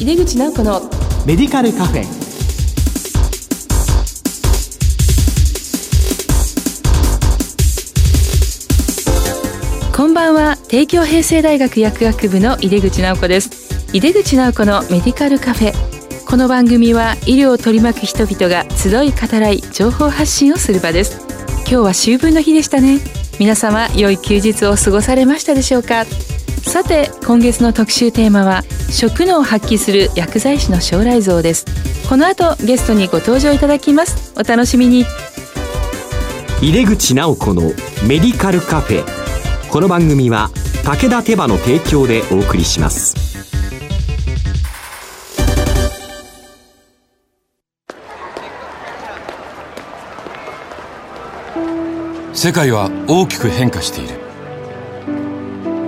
井出口直子のメディカルカフェ。こんばんは。帝京平成大学薬学部の井出口直子です。井出口直子のメディカルカフェ。この番組は医療を取り巻く人々が集い語らい情報発信をする場です。今日は秋分の日でしたね。皆様良い休日を過ごされましたでしょうか？さて今月の特集テーマは食能を発揮する薬剤師の将来像です。この後ゲストにご登場いただきます。お楽しみに。入れ口直子のメディカルカフェ。この番組は武田手羽の提供でお送りします。世界は大きく変化している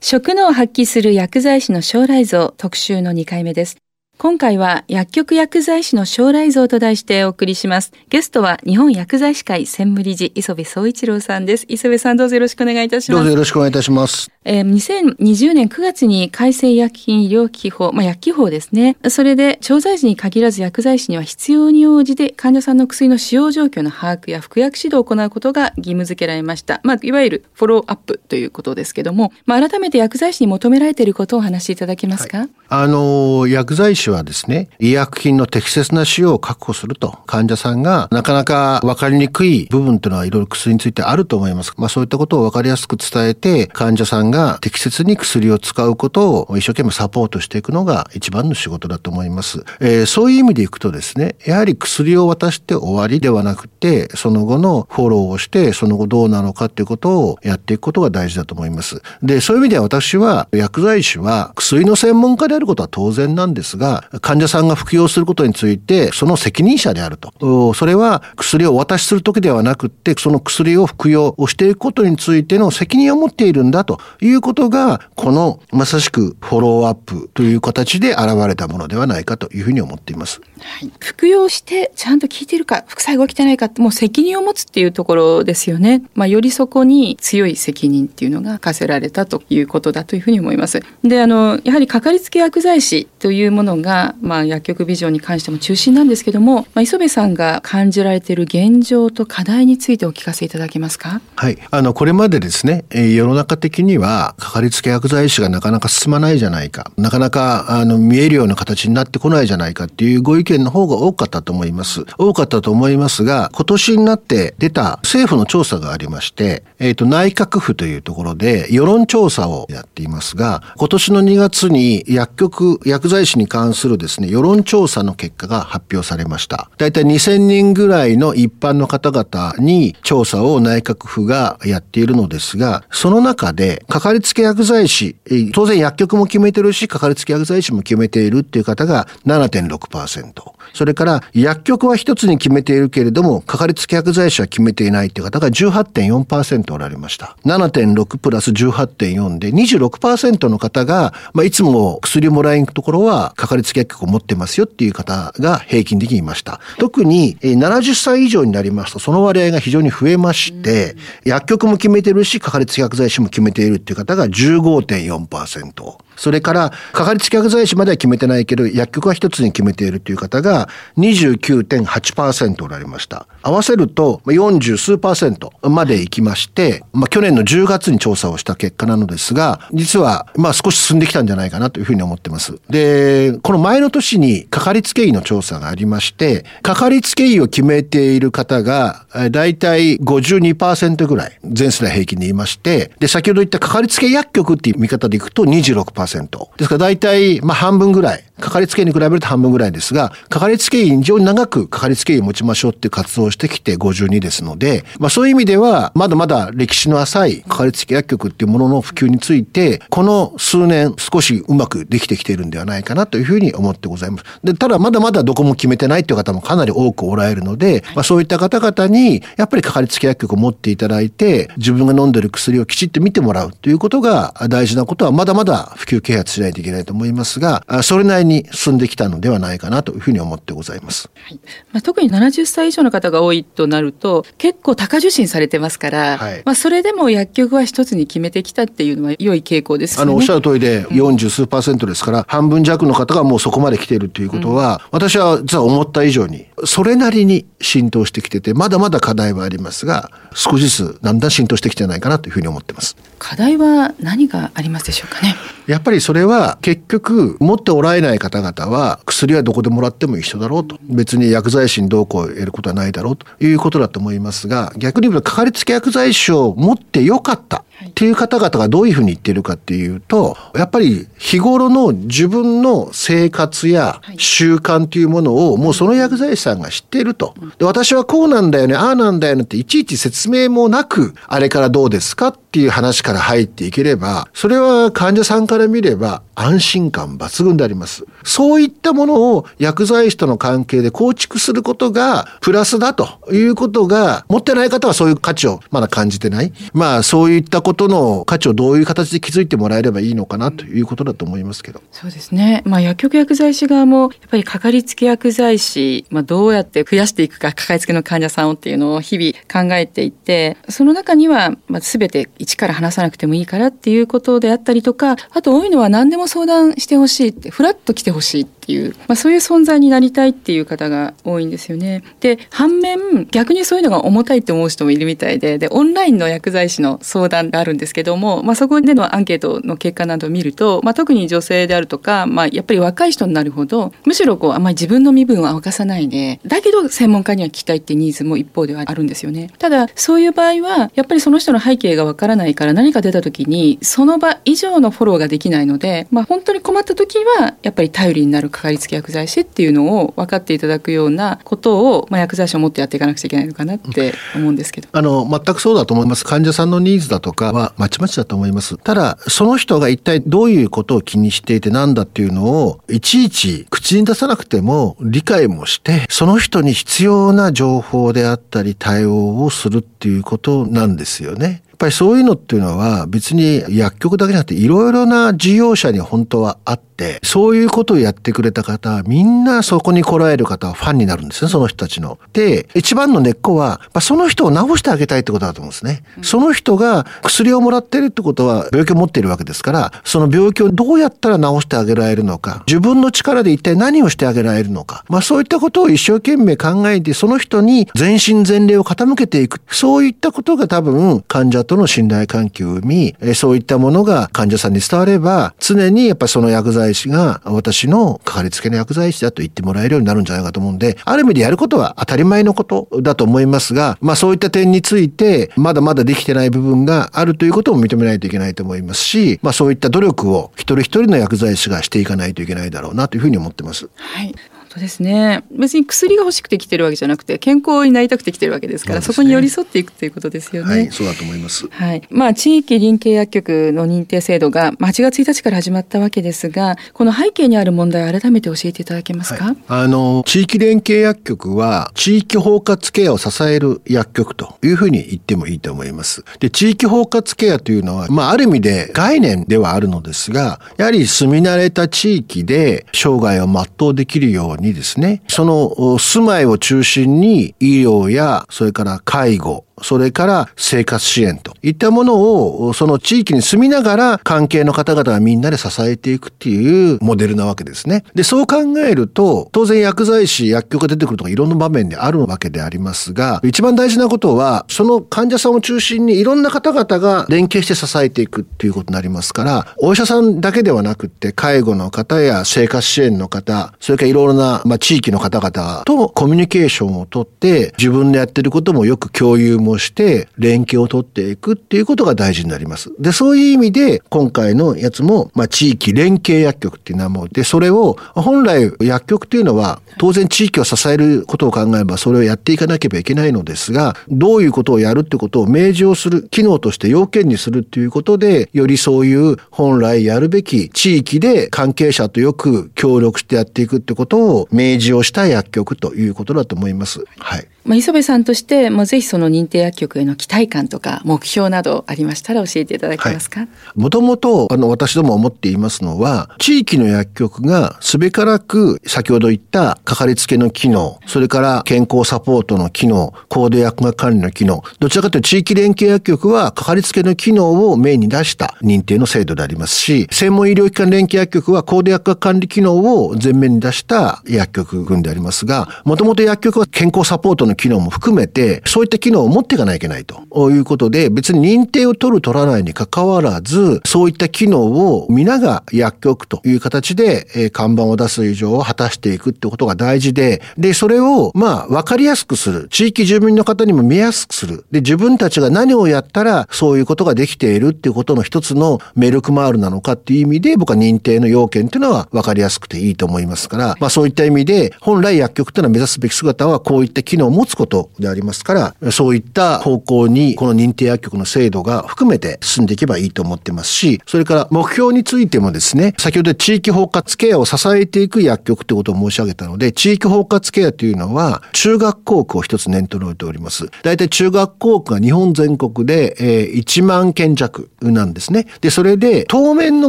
食能を発揮する薬剤師の将来像特集の2回目です。今回は薬局薬剤師の将来像と題してお送りします。ゲストは日本薬剤師会専務理事磯部総一郎さんです。磯部さんどうぞよろしくお願いいたします。どうぞよろしくお願いいたします。えー、2020年9月に改正医薬品医療機器法、まあ、薬機法ですね。それで調剤時に限らず薬剤師には必要に応じて患者さんの薬の使用状況の把握や服薬指導を行うことが義務付けられました。まあ、いわゆるフォローアップということですけども、まあ、改めて薬剤師に求められていることをお話しいただけますか、はい、あの、薬剤師はですね、医薬品の適切な使用を確保すると、患者さんがなかなか分かりにくい部分というのはいろいろ薬についてあると思います。まあそういったことを分かりやすく伝えて、患者さんが適切に薬を使うことを一生懸命サポートしていくのが一番の仕事だと思います。えー、そういう意味でいくとですね、やはり薬を渡して終わりではなくて、その後のフォローをして、その後どうなのかっていうことをやっていくことが大事だと思います。で、そういう意味では私は薬剤師は薬の専門家であることは当然なんですが、患者さんが服用することについて、その責任者であると。それは薬をお渡しする時ではなくて、その薬を服用をしていくことについての責任を持っているんだということが、このまさしくフォローアップという形で現れたものではないかというふうに思っています。はい、服用してちゃんと効いてるか、副作用が来てないかもう責任を持つっていうところですよね。まあ、よりそこに強い責任っていうのが課せられたということだというふうに思います。で、あの、やはりかかりつけ薬剤師というものが、まあ、薬局ビジョンに関しても中心なんですけども、まあ、磯部さんが感じられている現状と課題についてお聞かせいただけますか？はい、あの、これまでですね、世の中的には、かかりつけ薬剤師がなかなか進まないじゃないか、なかなか、あの、見えるような形になってこないじゃないかっていうご意見の方が多かったと思います。多かったと思いますが、今年になって出た政府の調査がありまして、えっ、ー、と、内閣府というところで世論調査をやっていますが、今年の2月に薬局、薬剤師に関するですね、世論調査の結果が発表されました。だいたい2000人ぐらいの一般の方々に調査を内閣府がやっているのですが、その中で、かかりつけ薬剤師、当然薬局も決めてるし、かかりつけ薬剤師も決めているっていう方が7.6%。それから薬局は一つに決めているけれども、かかりつけ薬剤師は決めていないという方が18.4%おられました。7.6プラス18.4で26%の方が、まあ、いつも薬もらいに行くところはかかり薬局を持ってますよっていう方が平均的にいました。特に70歳以上になりますとその割合が非常に増えまして、薬局も決めてるし、かかりつけ薬剤師も決めているっていう方が15.4%。それから、かかりつけ薬剤師までは決めてないけど、薬局は一つに決めているという方が29.8%おられました。合わせると40数パーセントまで行きまして、まあ去年の10月に調査をした結果なのですが、実はまあ少し進んできたんじゃないかなというふうに思ってます。で、この前の年にかかりつけ医の調査がありまして、かかりつけ医を決めている方が、だいたい52%ぐらい、全世代平均でいまして、で、先ほど言ったかかりつけ薬局っていう見方でいくと26%。25%。ですから大体、まあ半分ぐらい。かかりつけ医に比べると半分ぐらいですが、かかりつけ医に非常に長くかかりつけ医を持ちましょうっていう活動をしてきて52ですので、まあそういう意味では、まだまだ歴史の浅いかかりつけ薬局っていうものの普及について、この数年少しうまくできてきているんではないかなというふうに思ってございます。で、ただまだまだどこも決めてないという方もかなり多くおられるので、まあそういった方々に、やっぱりかかりつけ薬局を持っていただいて、自分が飲んでる薬をきちっと見てもらうということが大事なことはまだまだ普及啓発しないといけないと思いますが、それなりに進んできたのではないかなというふうに思ってございます。はい、まあ、特に70歳以上の方が多いとなると、結構高受診されてますから、はい、まあそれでも薬局は一つに決めてきたっていうのは良い傾向です、ね、あの、おっしゃる通りで40数パーセントですから、うん、半分弱の方がもうそこまで来ているということは、うん、私は実は思った以上に、それなりに浸透してきてて、まだまだ課題はありますが、少しずつだんだん浸透してきてないかなというふうに思ってます。課題は何がありますでしょうかね？やっぱりそれは結局持っておられない方々は薬はどこでもらっても一緒だろうと別に薬剤師にどうこう得ることはないだろうということだと思いますが逆に言うとかかりつけ薬剤師を持ってよかったっていう方々がどういうふうに言ってるかっていうとやっぱり日頃の自分の生活や習慣というものをもうその薬剤師さんが知っているとで私はこうなんだよねああなんだよねっていちいち説明もなくあれからどうですかっていう話から入っていければそれは患者さんから見れば安心感抜群であります。そういったものを薬剤師との関係で構築することがプラスだということが持ってない方はそういう価値をまだ感じてない。まあそういったことの価値をどういう形で築いてもらえればいいのかなということだと思いますけど。そうですね。まあ薬局薬剤師側もやっぱりかかりつけ薬剤師、まあどうやって増やしていくかかかりつけの患者さんをっていうのを日々考えていて、その中にはまあ全て一から話さなくてもいいからっていうことであったりとか、あと多いのは何でも相談してほしいって、フラッと来てほしいっていう、まあ、そういう存在になりたいっていう方が多いんですよね。で、反面、逆にそういうのが重たいって思う人もいるみたいで、で、オンラインの薬剤師の相談があるんですけども、まあ、そこでのアンケートの結果などを見ると、まあ、特に女性であるとか、まあ、やっぱり若い人になるほど、むしろこう、あんまり自分の身分を明かさないで、だけど専門家には聞きたいってニーズも一方ではあるんですよね。ただ、そういう場合は、やっぱりその人の背景がわからないから何か出た時に、その場以上のフォローができないので、まあ、本当に困った時はやっぱり頼りになるかかりつけ薬剤師っていうのを分かっていただくようなことを、まあ、薬剤師を持ってやっていかなくちゃいけないのかなって思うんですけど。あの全くそうだと思います患者さんのニーズだとかはまちまちだと思いますただその人が一体どういうことを気にしていてなんだっていうのをいちいち口に出さなくても理解もしてその人に必要な情報であったり対応をするっていうことなんですよね。やっぱりそういうのっていうのは別に薬局だけじゃなくていろいろな事業者に本当はあって、そういうことをやってくれた方はみんなそこに来られる方はファンになるんですね、その人たちの。で、一番の根っこは、その人を治してあげたいってことだと思うんですね。その人が薬をもらってるってことは病気を持っているわけですから、その病気をどうやったら治してあげられるのか、自分の力で一体何をしてあげられるのか、まあそういったことを一生懸命考えて、その人に全身全霊を傾けていく。そういったことが多分患者との信頼関係を生み、そういったものが患者さんに伝われば、常にやっぱその薬剤師が私のかかりつけの薬剤師だと言ってもらえるようになるんじゃないかと思うんで、ある意味でやることは当たり前のことだと思いますが、まあそういった点について、まだまだできてない部分があるということも認めないといけないと思いますし、まあそういった努力を一人一人の薬剤師がしていかないといけないだろうなというふうに思ってます。はい。当ですね別に薬が欲しくて来てるわけじゃなくて健康になりたくて来てるわけですからそ、ね,、こに寄り添っていくということですよね。はい、そうだと思います。はい。まあ地域臨携薬局の認定制度が8月1日から始まったわけですが、この背景にある問題を改めて教えていただけますか？はい、あの地域連携薬局は地域包括ケアを支える薬局というふうに言ってもいいと思います。で地域包括ケアというのはまあある意味で概念ではあるのですが、やはり住み慣れた地域で生涯を全うできるようににですね。その住まいを中心に医療やそれから介護それから生活支援といったものを、その地域に住みながら関係の方々がみんなで支えていくっていうモデルなわけですね。で、そう考えると、当然薬剤師、薬局が出てくるとかいろんな場面であるわけでありますが、一番大事なことは、その患者さんを中心にいろんな方々が連携して支えていくっていうことになりますから、お医者さんだけではなくて、介護の方や生活支援の方、それからいろいろな、まあ、地域の方々とコミュニケーションをとって、自分でやってることもよく共有もをして連携を取っていくっていうことが大事になります。で、そういう意味で今回のやつも、まあ、地域連携薬局っていう名前で、それを本来薬局っていうのは当然地域を支えることを考えればそれをやっていかなければいけないのですが、どういうことをやるってことを明示をする、機能として要件にするっていうことで、よりそういう本来やるべき地域で関係者とよく協力してやっていくってことを明示をした薬局ということだと思います。はい。まあ、磯部さんとして、まあ、ぜひその認定薬局への期待感とか目標などありましたら教えていただけますか？もともと、あの、私ども思っていますのは、地域の薬局がすべからく、先ほど言ったかかりつけの機能、それから健康サポートの機能、高度薬学管理の機能、どちらかというと地域連携薬局はかかりつけの機能をメインに出した認定の制度でありますし、専門医療機関連携薬局は高度薬学管理機能を前面に出した薬局群でありますが、もともと薬局は健康サポートの機能も含めて、そういった機能を持っていかなきゃいけないということで、別に認定を取る取らないに関わらず、そういった機能を皆が薬局という形で、え看板を出す以上を果たしていくってことが大事で、で、それを、まあ、わかりやすくする。地域住民の方にも見やすくする。で、自分たちが何をやったら、そういうことができているっていうことの一つのメルクマールなのかっていう意味で、僕は認定の要件っていうのは分かりやすくていいと思いますから、まあそういった意味で、本来薬局っていうのは目指すべき姿はこういった機能を持つことでありますから、そういった方向にこの認定薬局の制度が含めて進んでいけばいいと思ってますし、それから目標についてもですね、先ほど地域包括ケアを支えていく薬局ってことを申し上げたので、地域包括ケアというのは中学校区を一つ念頭に置いております。大体中学校区が日本全国で、えー、1万件弱なんですね。で、それで当面の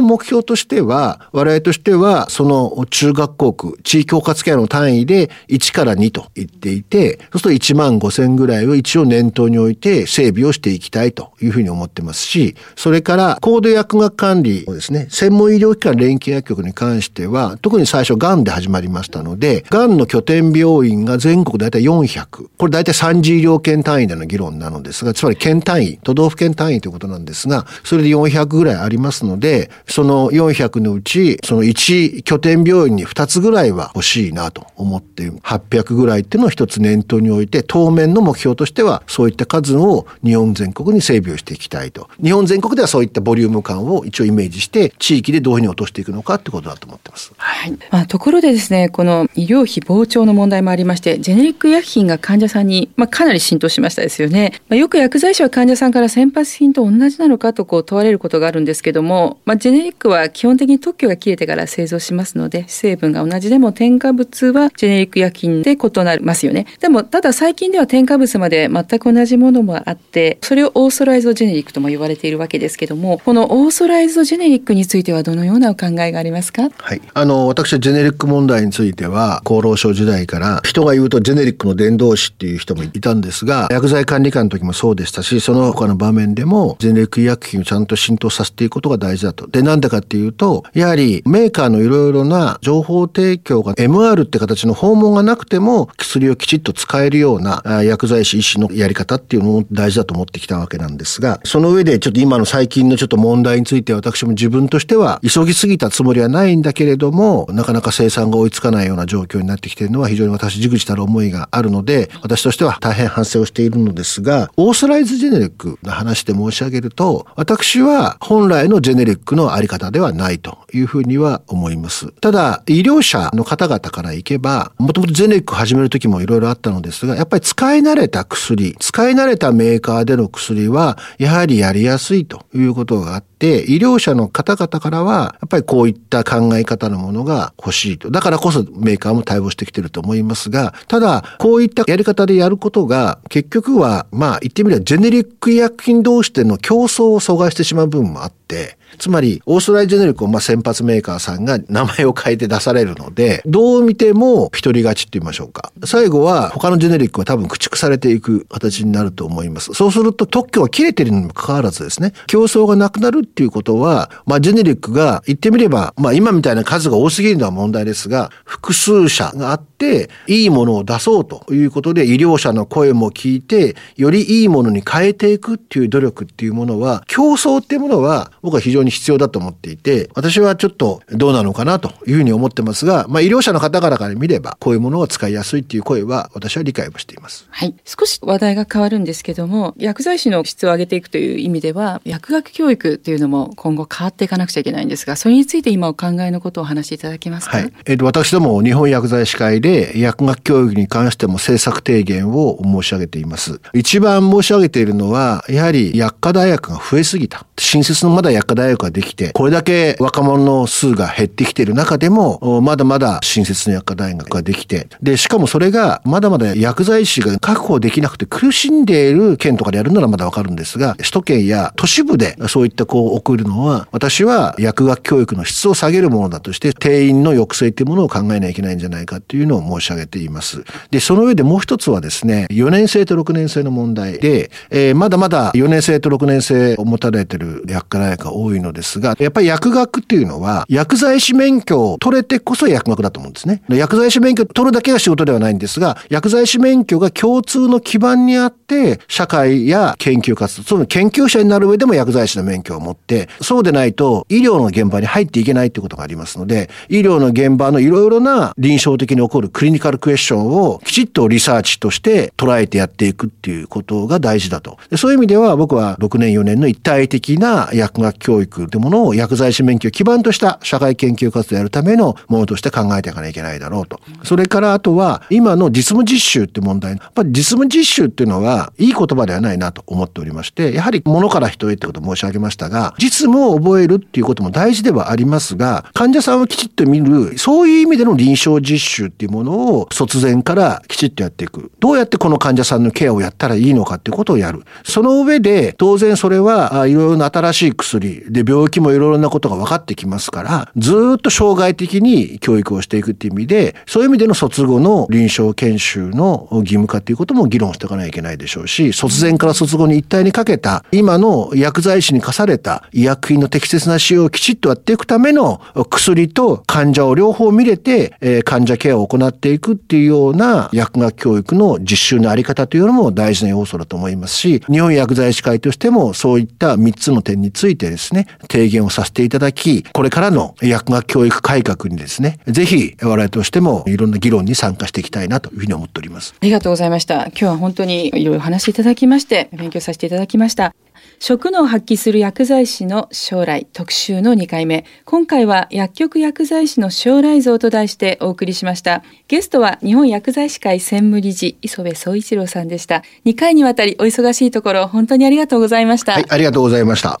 目標としては、我々としては、その中学校区、地域包括ケアの単位で1から2と言っていて、そうすると1万5千ぐらいを一応念頭に置いて整備をしていきたいというふうに思ってますし、それから高度薬学管理をですね、専門医療機関連携薬局に関しては、特に最初がんで始まりましたので、がんの拠点病院が全国だいたい400。これだいたい3次医療圏単位での議論なのですが、つまり県単位、都道府県単位ということなんですが、それで400ぐらいありますので、その400のうち、その1拠点病院に2つぐらいは欲しいなと思って、800ぐらいっていうのを一つ念頭に置おいて、当面の目標としては、そういった数を日本全国に整備をしていきたいと。日本全国ではそういったボリューム感を一応イメージして、地域でどういうふうに落としていくのかってことだと思ってます。はい。まあ、ところでですね、この医療費膨張の問題もありまして、ジェネリック薬品が患者さんに、まあ、かなり浸透しましたですよね。まあ、よく薬剤師は患者さんから先発品と同じなのかとこう問われることがあるんですけども、まあ、ジェネリックは基本的に特許が切れてから製造しますので、成分が同じでも添加物はジェネリック薬品で異なりますよね。でも、ただだ最近では添加物まで全く同じものもあって、それをオーソライズドジェネリックとも言われているわけですけども、このオーソライズドジェネリックについてはどのようなお考えがありますか？はい。あの、私はジェネリック問題については、厚労省時代から人が言うとジェネリックの伝道師っていう人もいたんですが、薬剤管理官の時もそうでしたし、その他の場面でも、ジェネリック医薬品をちゃんと浸透させていくことが大事だと。で、なんでかっていうと、やはりメーカーのいろいろな情報提供が MR って形の訪問がなくても、薬をきちっと使えるような薬剤師医師のやり方っていうのも大事だと思ってきたわけなんですが、その上でちょっと今の最近のちょっと問題について私も自分としては急ぎすぎたつもりはないんだけれども、なかなか生産が追いつかないような状況になってきているのは非常に私、じくじたる思いがあるので、私としては大変反省をしているのですが、オーソライズジェネリックの話で申し上げると、私は本来のジェネリックのあり方ではないというふうには思います。ただ、医療者の方々からいけば、もともとジェネリック始める時もいろいろあったのですですが、やっぱり使い慣れた薬、使い慣れたメーカーでの薬は、やはりやりやすいということがあって、医療者の方々からは、やっぱりこういった考え方のものが欲しいと。だからこそメーカーも対応してきてると思いますが、ただ、こういったやり方でやることが、結局は、まあ言ってみればジェネリック医薬品同士での競争を阻害してしまう部分もあって、つまり、オーストラリアジェネリックをまあ先発メーカーさんが名前を変えて出されるので、どう見ても一人勝ちって言いましょうか。最後は他のジェネリックは多分駆逐されていく形になると思います。そうすると特許は切れてるにもかかわらずですね、競争がなくなるっていうことは、まあジェネリックが言ってみれば、まあ今みたいな数が多すぎるのは問題ですが、複数社があって、いいものを出そうということで医療者の声も聞いて、よりいいものに変えていくっていう努力っていうものは、競争っていうものは僕は非常にに必要だと思っていて、私はちょっとどうなのかなというふうに思ってますが、まあ医療者の方々から見れば、こういうものが使いやすいっていう声は私は理解をしています。はい。少し話題が変わるんですけども、薬剤師の質を上げていくという意味では、薬学教育っていうのも今後変わっていかなくちゃいけないんですが、それについて今お考えのことをお話しいただけますか？はい。えっ、ー、と、私ども日本薬剤師会で薬学教育に関しても政策提言を申し上げています。一番申し上げているのは、やはり薬科大学が増えすぎた。新設のまだ薬科大学ができて、これだけ若者の数が減ってきている中でも、まだまだ新設の薬科大学ができて、で、しかもそれがまだまだ薬剤師が確保できなくて苦しんでいる県とかでやるならまだわかるんですが、首都圏や都市部でそういったこう送るのは、私は薬学教育の質を下げるものだとして、定員の抑制というものを考えなきゃいけないんじゃないかというのを申し上げています。で、その上でもう一つはですね、4年生と6年生の問題で、えー、まだまだ4年生と6年生を持たれている薬科大学が多いのですが、やっぱり薬学っていうのは、薬剤師免許を取れてこそ薬学だと思うんですね。薬剤師免許取るだけが仕事ではないんですが、薬剤師免許が共通の基盤にあって、社会や研究活動、その研究者になる上でも薬剤師の免許を持って、そうでないと医療の現場に入っていけないということがありますので、医療の現場のいろいろな臨床的に起こるクリニカルクエスチョンをきちっとリサーチとして捉えてやっていくっていうことが大事だと。そういう意味では僕は6年4年の一体的な薬学教育というものを薬剤師免許を基盤とした社会研究活動をやるためのものとして考えていかなきゃいけないだろうと。それからあとは今の実務実習って問題。やっぱり実務実習っていうのはいい言葉ではないなと思っておりまして、やはり物から人へってことを申し上げましたが、実務を覚えるっていうことも大事ではありますが、患者さんをきちっと見る、そういう意味での臨床実習っていうものを卒前からきちっとやっていく。どうやってこの患者さんのケアをやったらいいのかっていうことをやる。その上で、当然それはいろいろな新しい薬で病気もいろいろなことが分かってきますから、ずっと障害的に教育をしていくっていう意味で、そういう意味での卒後の臨床研修の義務化っていうことも議論していかないといけないでしょうし、卒前から卒後に一体にかけた、今の薬剤師に課された医薬品の適切な使用をきちっとやっていくための薬と患者を両方見れて、え、患者ケアを行っていくっていうような薬学教育の実習のあり方というのも大事な要素だと思いますし、日本薬剤師会としてもそういった3つの点についてですね、提言をさせていただき、これからの薬学教育改革にですね、ぜひ我々としてもいろんな議論に参加していきたいなというふうに思っております。ありがとうございました。今日は本当にいろいろ話しいただきまして、勉強させていただきました。職能を発揮する薬剤師の将来特集の2回目。今回は薬局薬剤師の将来像と題してお送りしました。ゲストは日本薬剤師会専務理事磯部総一郎さんでした。2回にわたりお忙しいところ本当にありがとうございました。はい、ありがとうございました。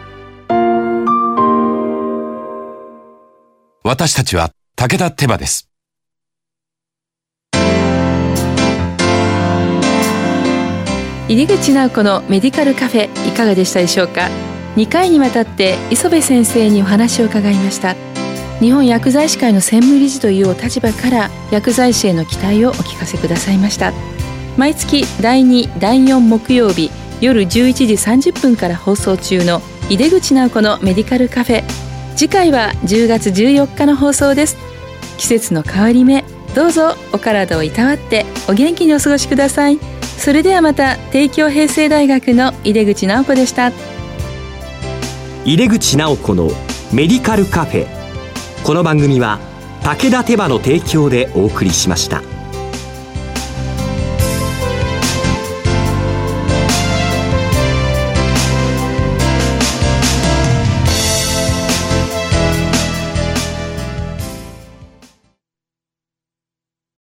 私たちは武田手羽です。入口直子のメディカルカフェいかがでしたでしょうか？2回にわたって磯部先生にお話を伺いました。日本薬剤師会の専務理事というお立場から薬剤師への期待をお聞かせくださいました。毎月第2第4木曜日夜11時30分から放送中の井出口直子のメディカルカフェ。次回は10月14日の放送です。季節の変わり目どうぞお体をいたわってお元気にお過ごしください。それではまた帝京平成大学の井出口直子でした。井出口直子のメディカルカフェ。この番組は武田手羽の提供でお送りしました。